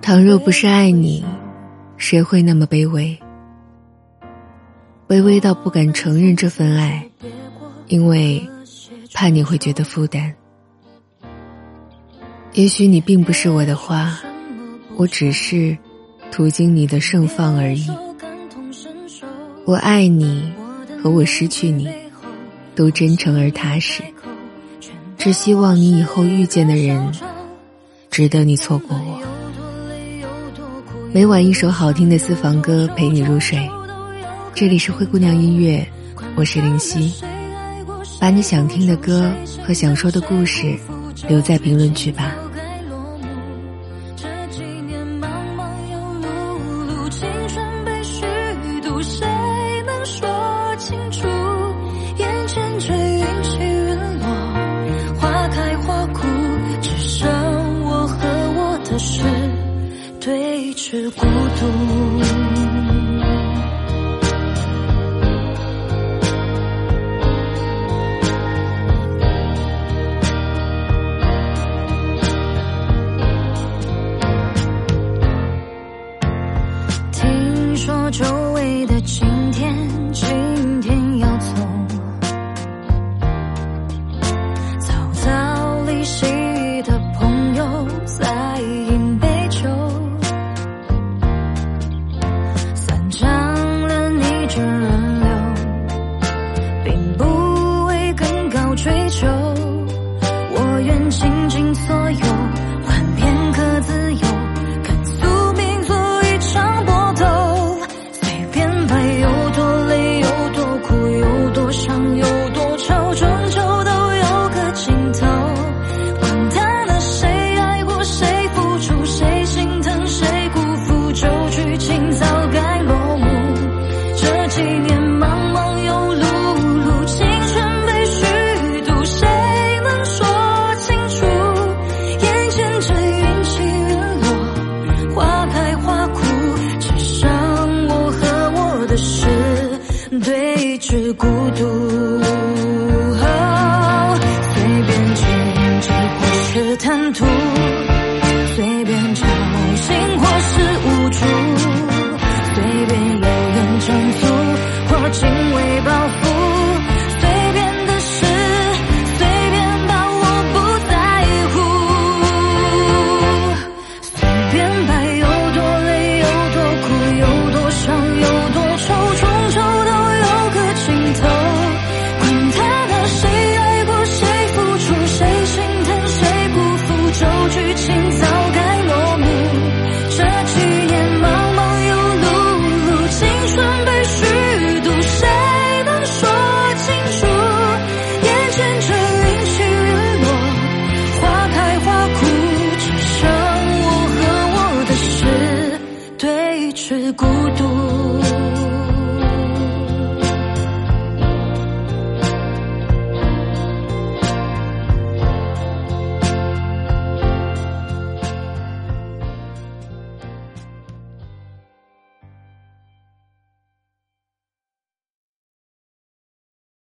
倘若不是爱你，谁会那么卑微？卑微到不敢承认这份爱，因为怕你会觉得负担。也许你并不是我的花，我只是途经你的盛放而已。我爱你和我失去你，都真诚而踏实。只希望你以后遇见的人，值得你错过我。每晚一首好听的私房歌陪你入睡。这里是灰姑娘音乐，我是林夕。把你想听的歌和想说的故事留在评论区吧。对峙孤独。听说就。对峙孤独，随便坚持或是贪图。是孤独。